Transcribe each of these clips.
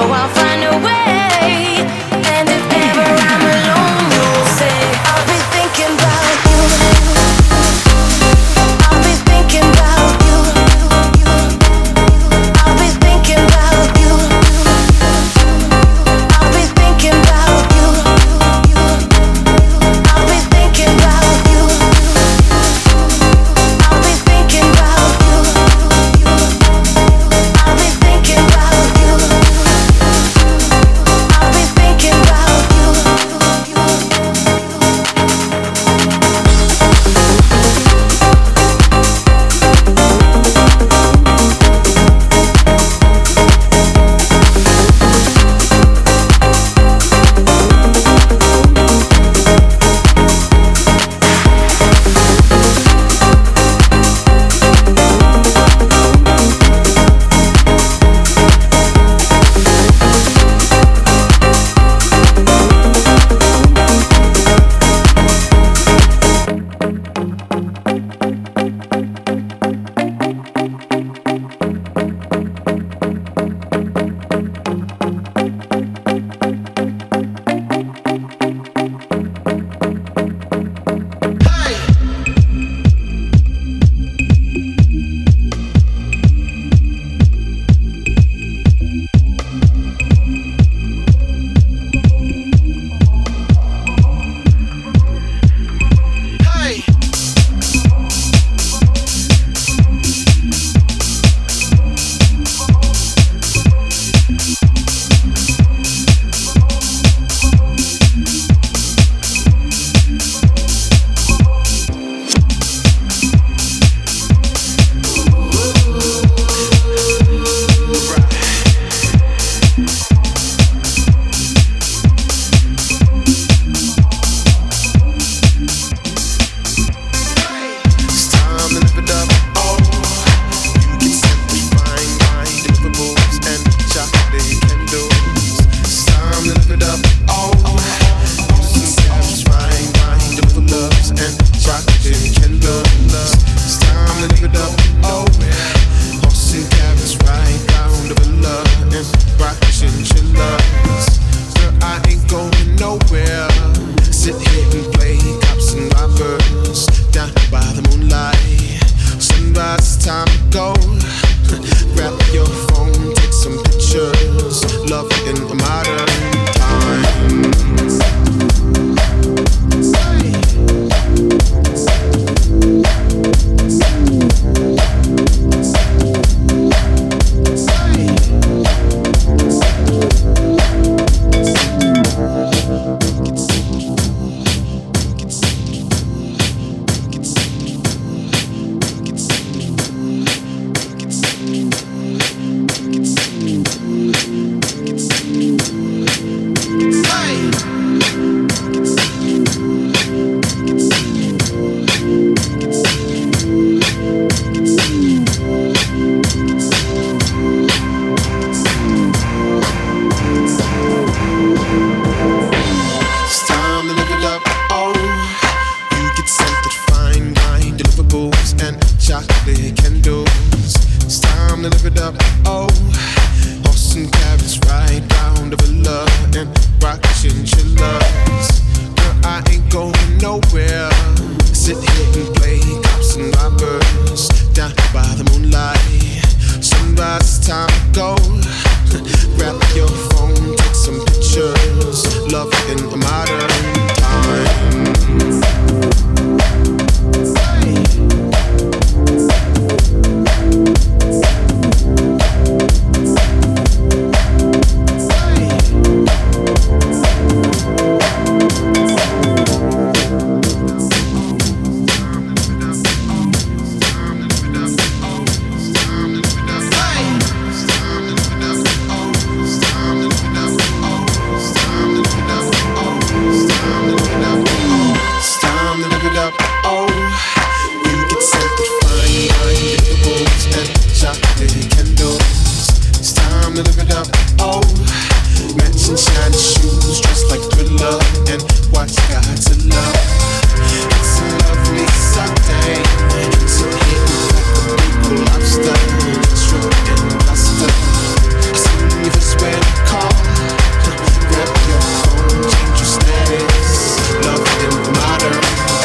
know I'll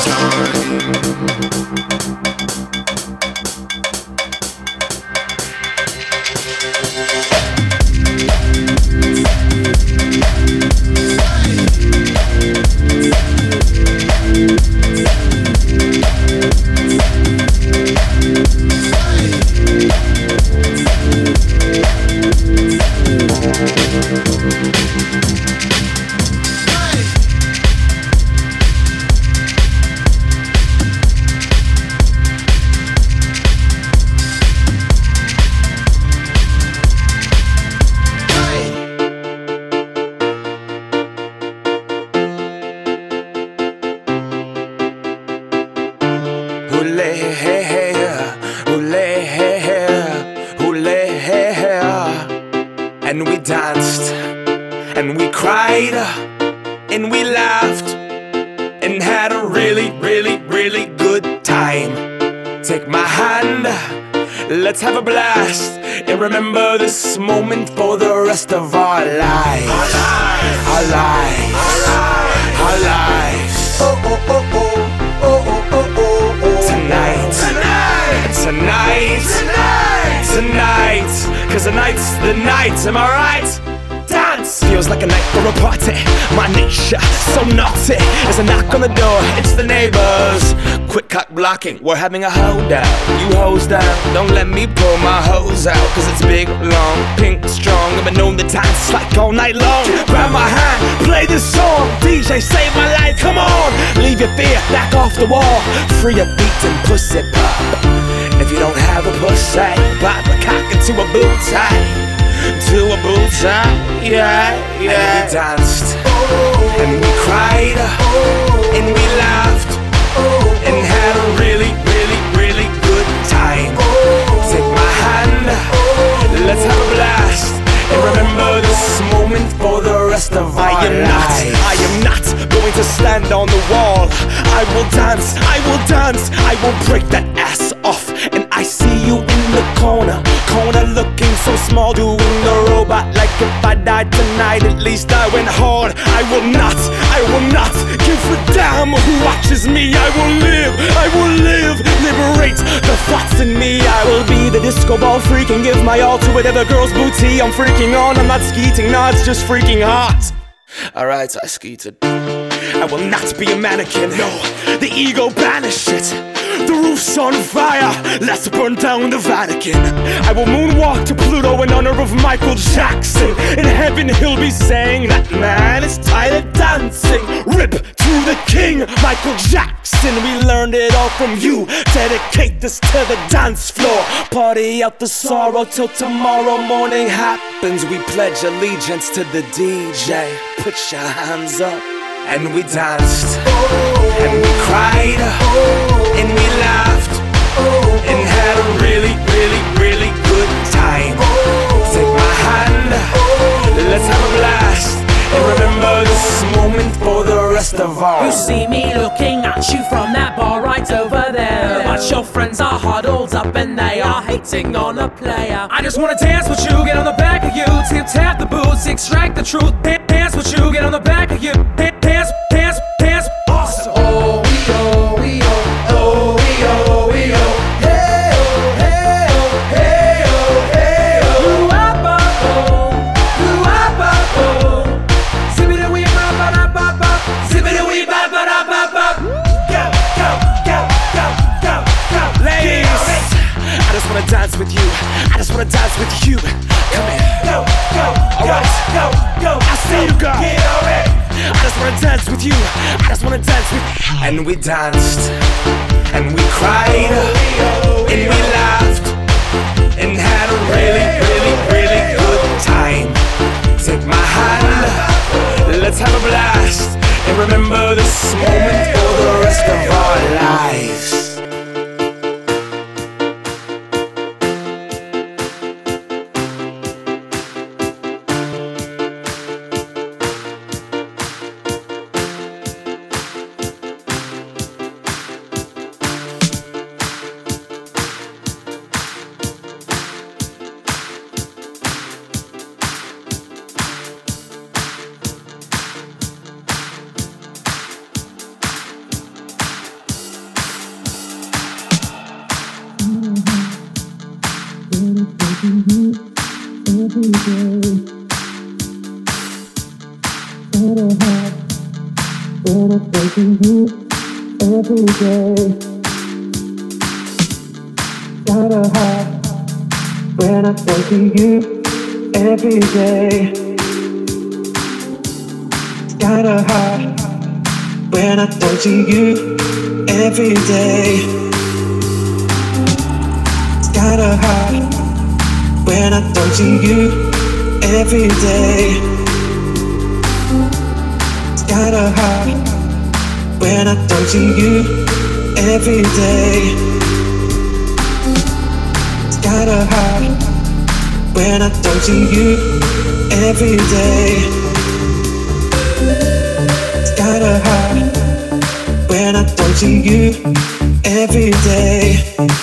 blocking. In me. I will be the disco ball freak and give my all to whatever girl's booty I'm freaking on. I'm not skeeting, nah, it's just freaking hot. Alright, I skeeted. I will not be a mannequin, no, the ego banish it. The roof's on fire, let's burn down the Vatican. I will moonwalk to Pluto in honor of Michael Jackson. In heaven, he'll be saying that man is tired of dancing. Rip to the king, Michael Jackson. We learned it all from you. Dedicate this to the dance floor. Party out the sorrow till tomorrow morning happens. We pledge allegiance to the DJ. Put your hands up and we danced and we cried and we laughed and had a really, really, really good time. Take my hand, let's have a blast. And remember this moment for the rest of our You see me looking at you from that bar right over there But your friends are huddled up and they are hating on a player. I just wanna dance with you, get on the back of you, tip tap the boots, extract the truth. Dance with you, get on the back of you, dance, dance, dance, awesome. Oh, we oh, we oh, oh, we oh, we oh. Hey oh, hey oh, hey oh, hey oh. Ooh-ah-ba, oh, ooh-ah-ba, oh. Zippity-wee-ba-ba-da-ba-ba, zippity-wee-ba-ba-da-ba-ba. Go, go, go, go, go, go. Ladies, I just wanna dance with you. I just wanna dance with you. Come here. Go, go, go, go, go. I see you, girl. Get it. I just wanna dance with you. I just wanna dance with you. And we danced. And we cried. And we laughed. And had a really, really, really good time. Take my hand. Let's have a blast. And remember this moment for the rest of our lives. Every day. I don't have to you every day when I thought you every day it's gotta have when I don't see you every day. Gotta have when I don't see you every day. Gotta have when I don't see you every day. Gotta hide when I don't see you every day. Gotta when I don't you every day.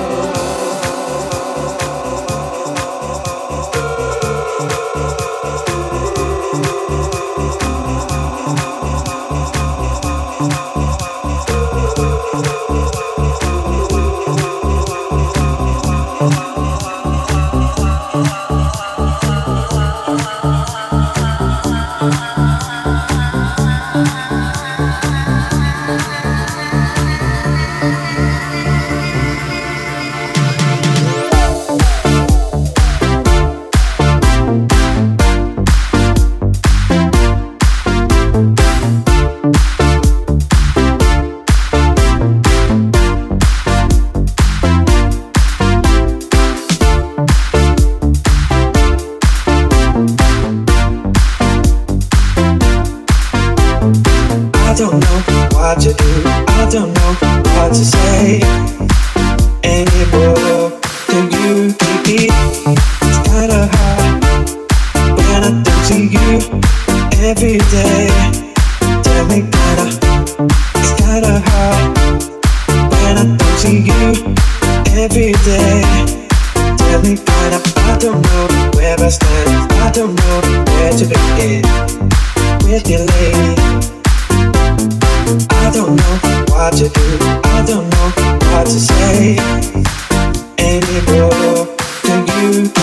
I don't know where I stand. I don't know where to begin with you. I don't know what to do. I don't know what to say you.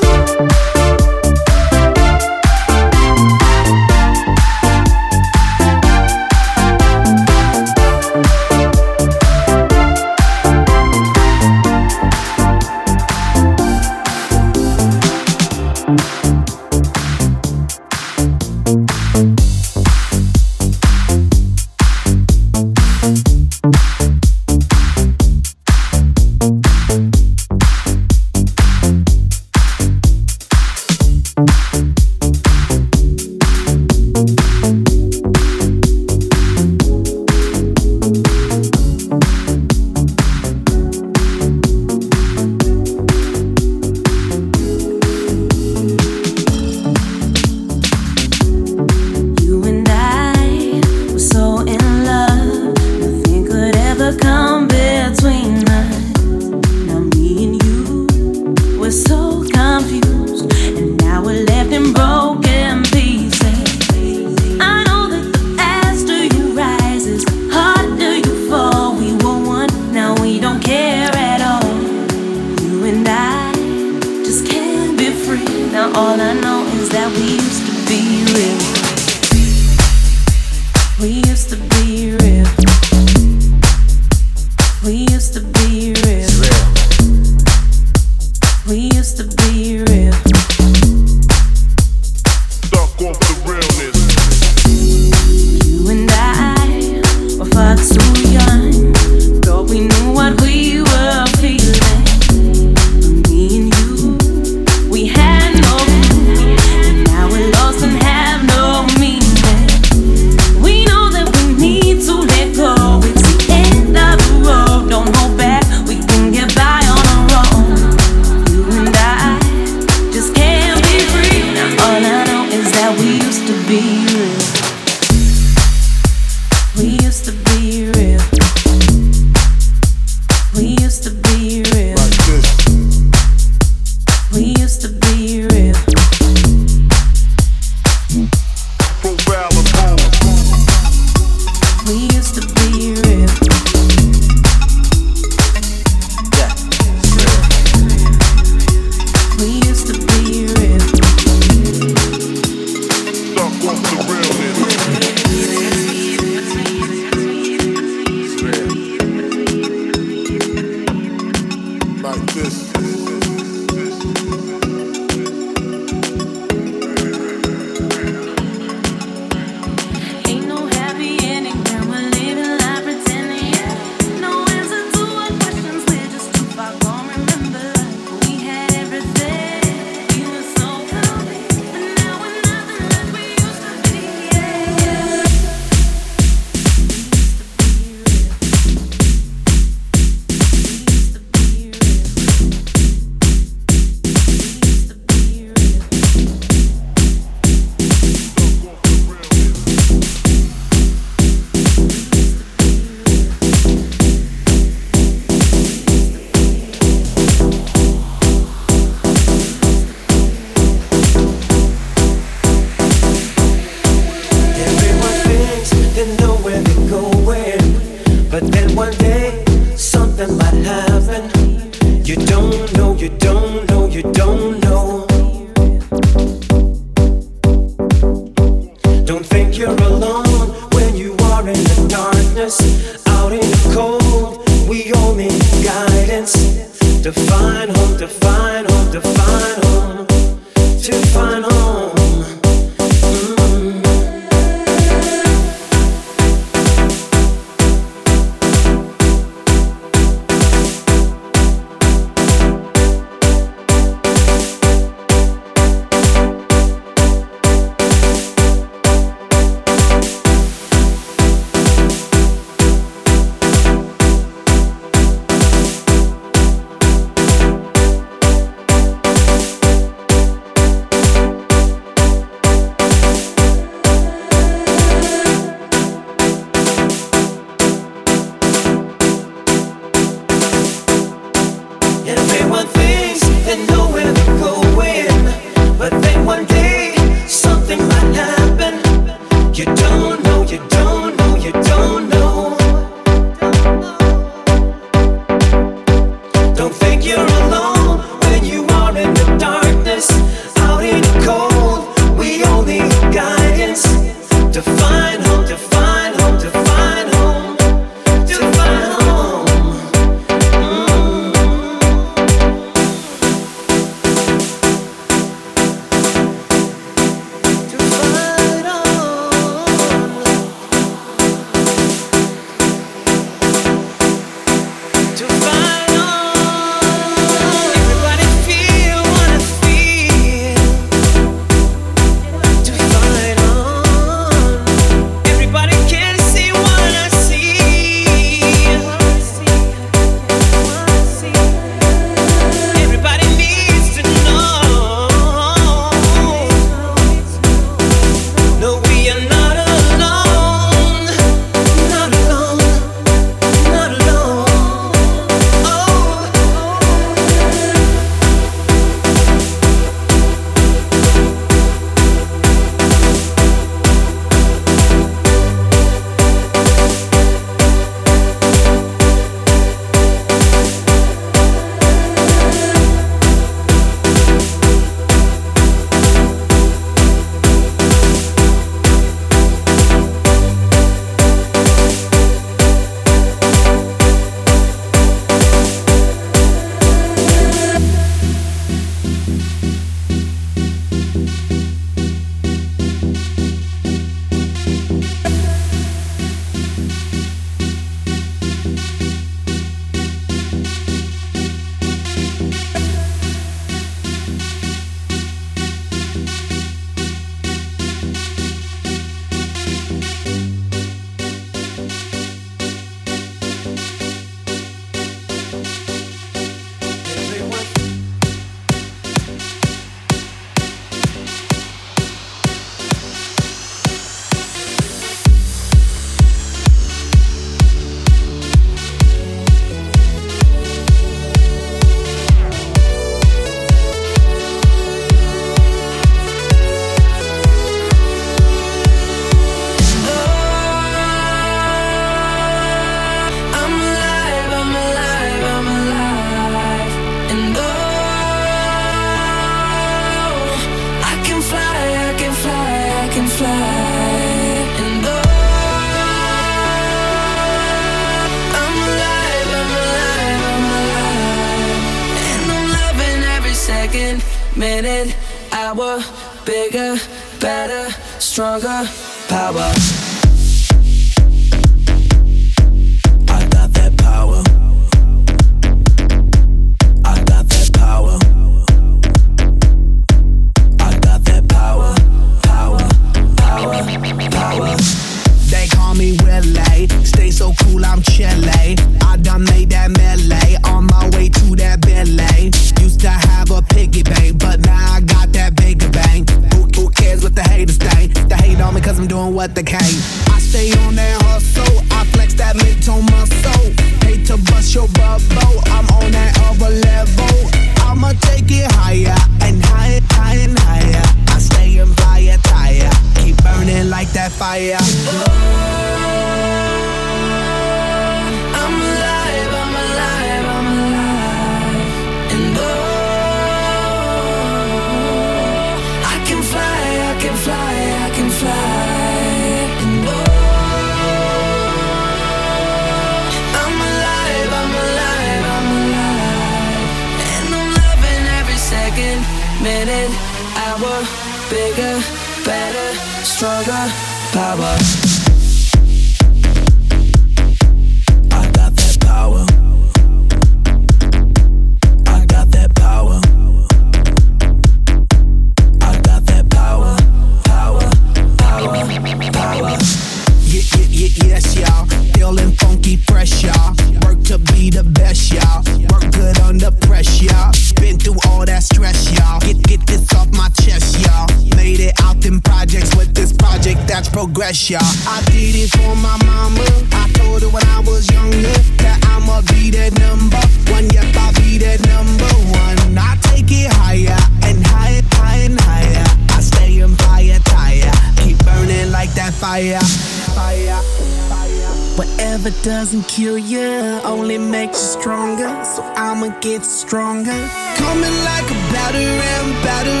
Love doesn't kill you, only makes you stronger. So I'ma get stronger. Coming like a batter ram, batter.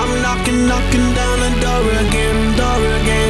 I'm knocking, knocking down the door again, door again.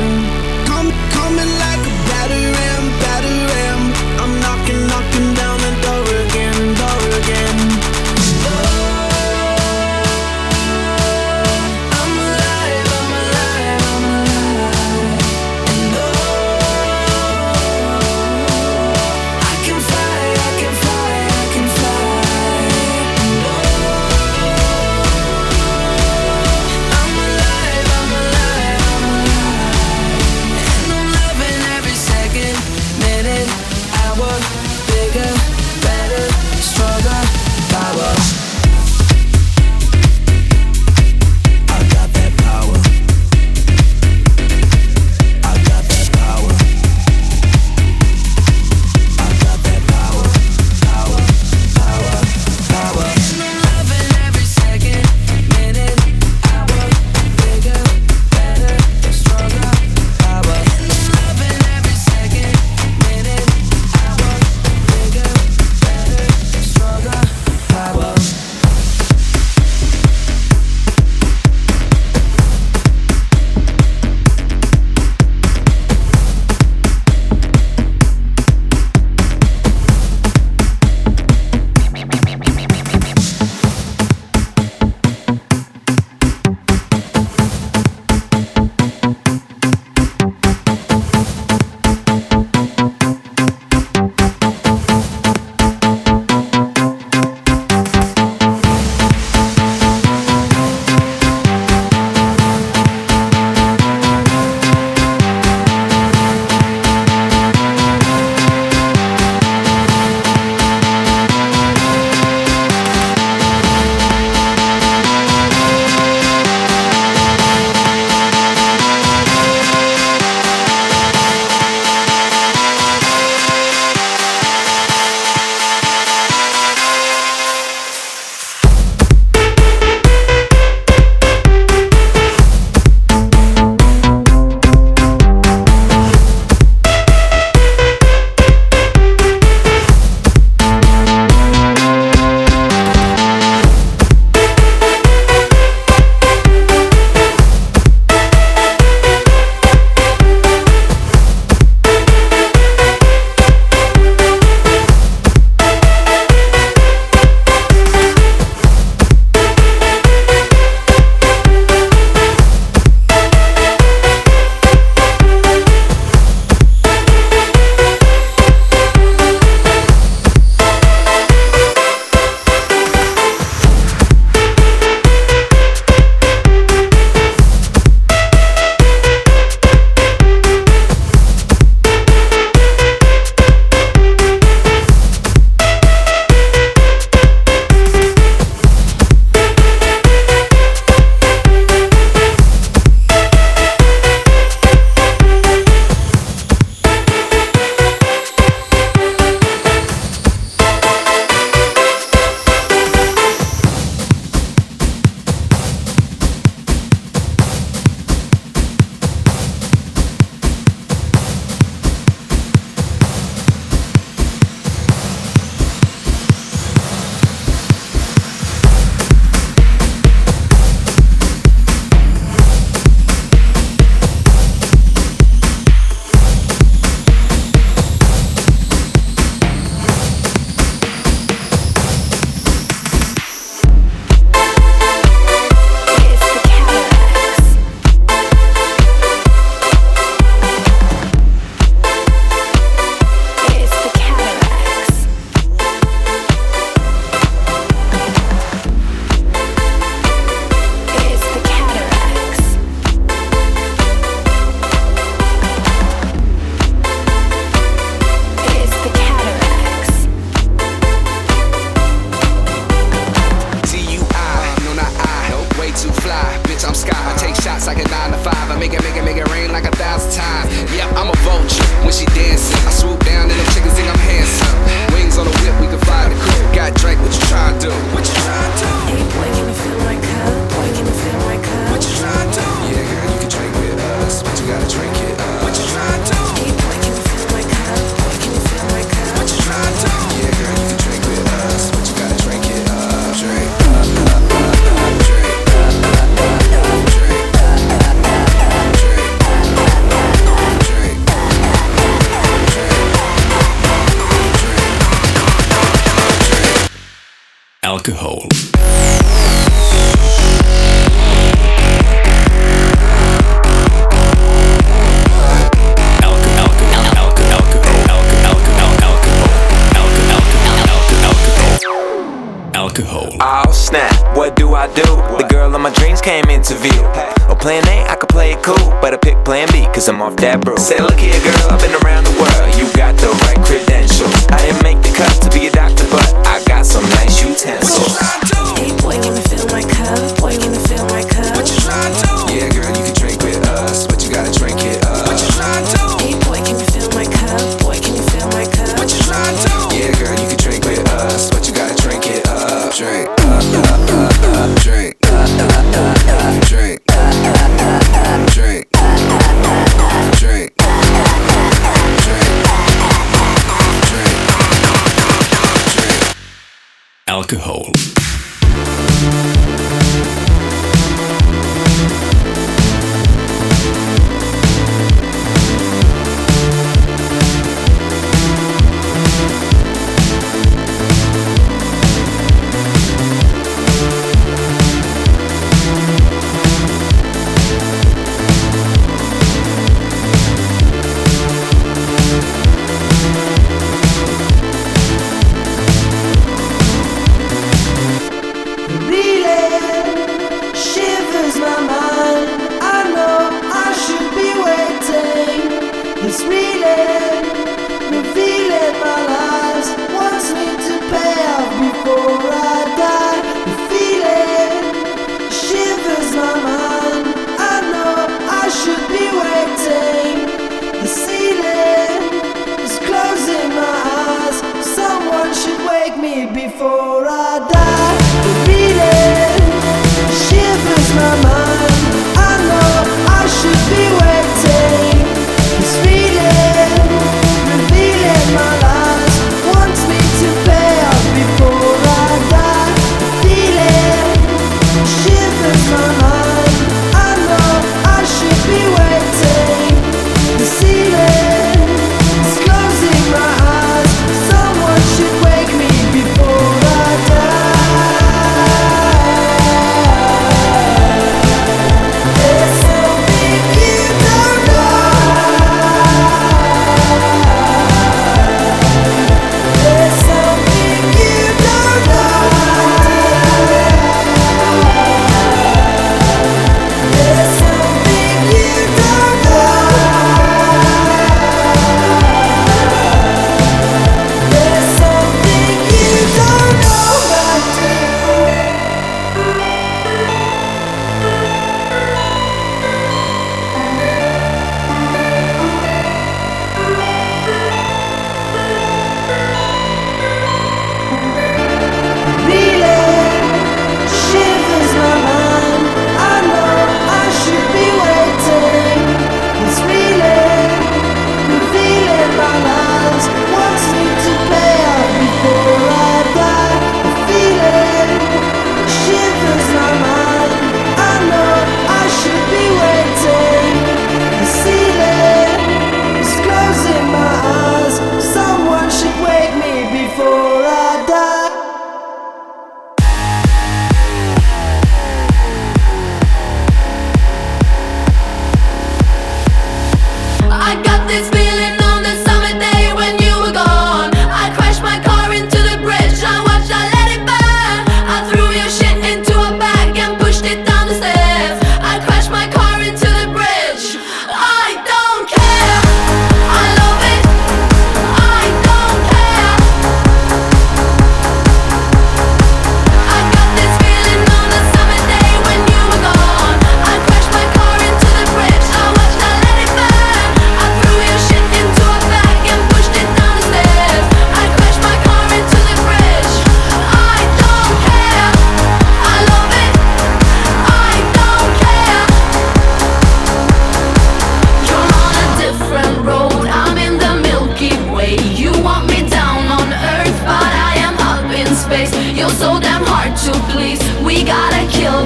I'm off that bro. Say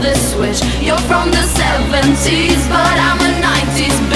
the switch. You're from the 70s, but I'm a 90s.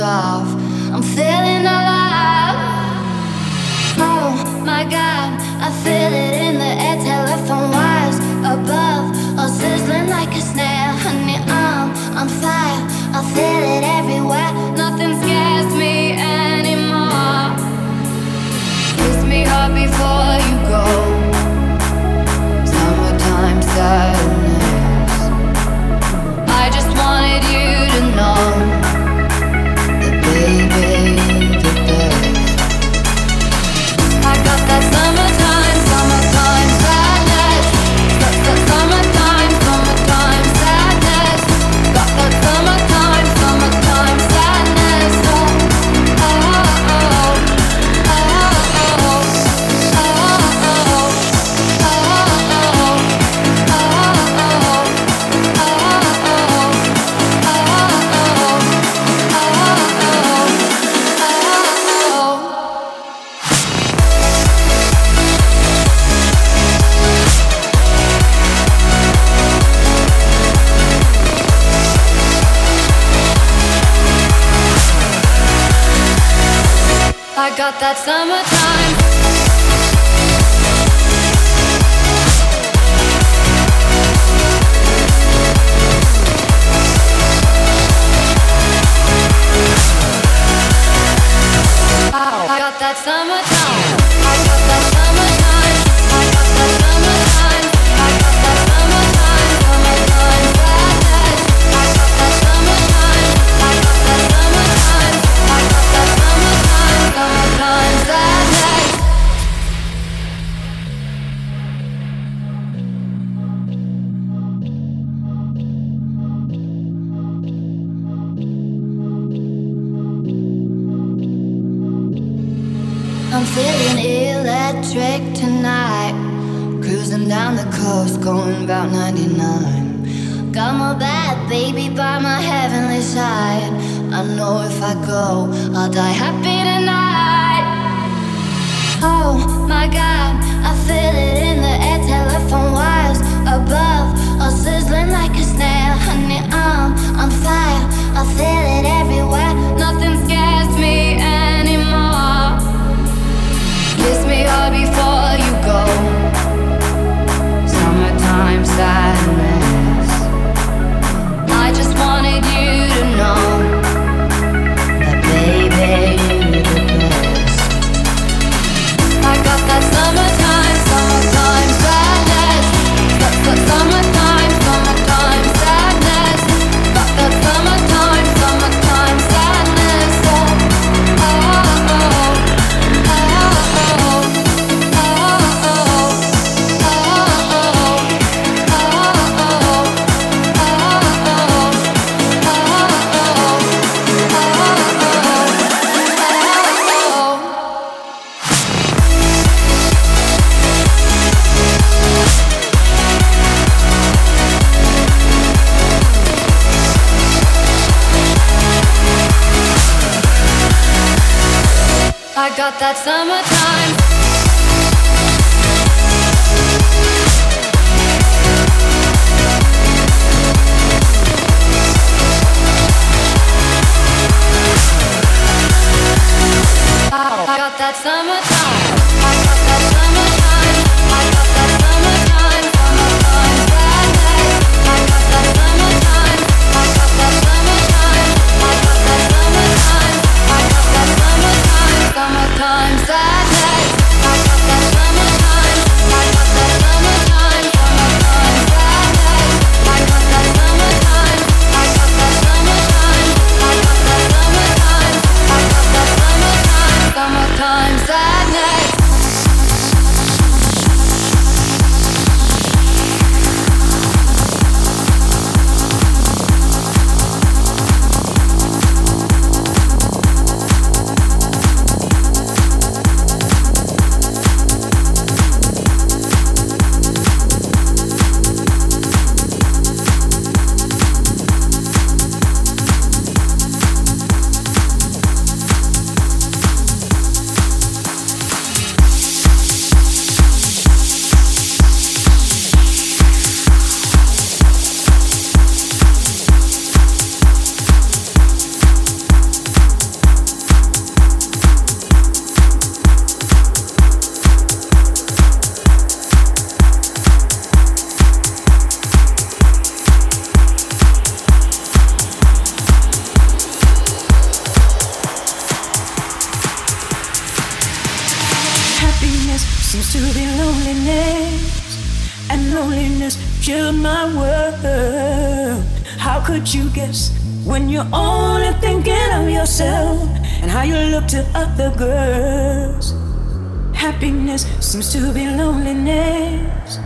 off. I'm feeling alive. Oh my god, I feel it in the air. Telephone wires above, are sizzling like a snare. Honey, I'm on fire. I feel it everywhere. Nothing scares me anymore. Kiss me hard before you go. Summertime sadness. I just wanted you to know. other girls. Happiness seems to be loneliness,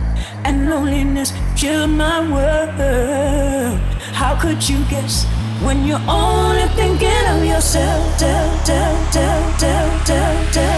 and loneliness chilled my world. How could you guess when you're only thinking of yourself? Tell, tell, tell, tell, tell, tell.